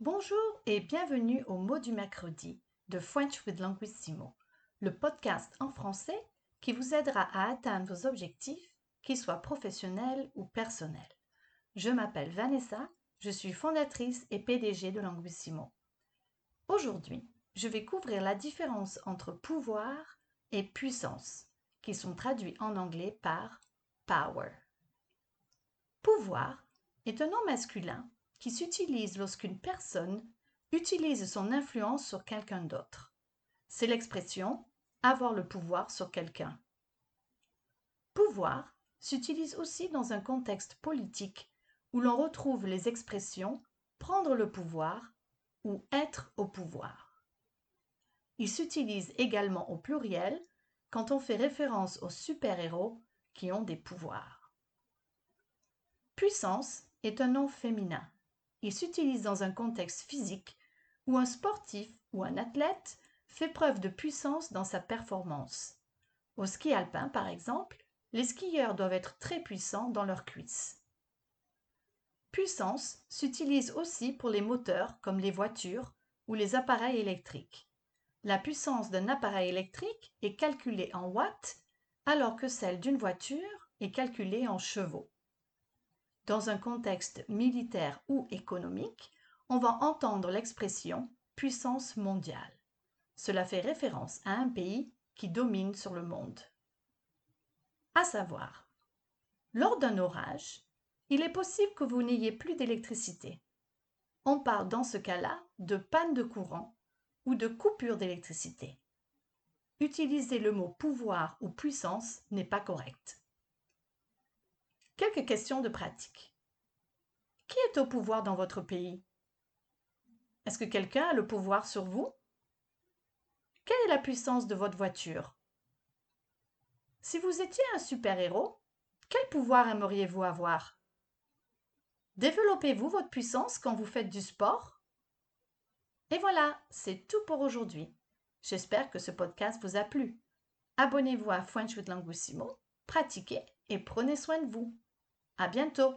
Bonjour et bienvenue au mot du mercredi de French with Linguissimo, le podcast en français qui vous aidera à atteindre vos objectifs, qu'ils soient professionnels ou personnels. Je m'appelle Vanessa, je suis fondatrice et PDG de Linguissimo. Aujourd'hui, je vais couvrir la différence entre pouvoir et puissance, qui sont traduits en anglais par power. Pouvoir est un nom masculin qui s'utilise lorsqu'une personne utilise son influence sur quelqu'un d'autre. C'est l'expression avoir le pouvoir sur quelqu'un. Pouvoir s'utilise aussi dans un contexte politique où l'on retrouve les expressions prendre le pouvoir ou être au pouvoir. Il s'utilise également au pluriel quand on fait référence aux super-héros qui ont des pouvoirs. Puissance est un nom féminin. Il s'utilise dans un contexte physique où un sportif ou un athlète fait preuve de puissance dans sa performance. Au ski alpin, par exemple, les skieurs doivent être très puissants dans leurs cuisses. Puissance s'utilise aussi pour les moteurs comme les voitures ou les appareils électriques. La puissance d'un appareil électrique est calculée en watts alors que celle d'une voiture est calculée en chevaux. Dans un contexte militaire ou économique, on va entendre l'expression puissance mondiale. Cela fait référence à un pays qui domine sur le monde. À savoir, lors d'un orage, il est possible que vous n'ayez plus d'électricité. On parle dans ce cas-là de panne de courant ou de coupure d'électricité. Utiliser le mot pouvoir ou puissance n'est pas correct. Quelques questions de pratique. Qui est au pouvoir dans votre pays? Est-ce que quelqu'un a le pouvoir sur vous? Quelle est la puissance de votre voiture? Si vous étiez un super-héros, quel pouvoir aimeriez-vous avoir? Développez-vous votre puissance quand vous faites du sport? Et voilà, c'est tout pour aujourd'hui. J'espère que ce podcast vous a plu. Abonnez-vous à French pratiquez et prenez soin de vous. À bientôt!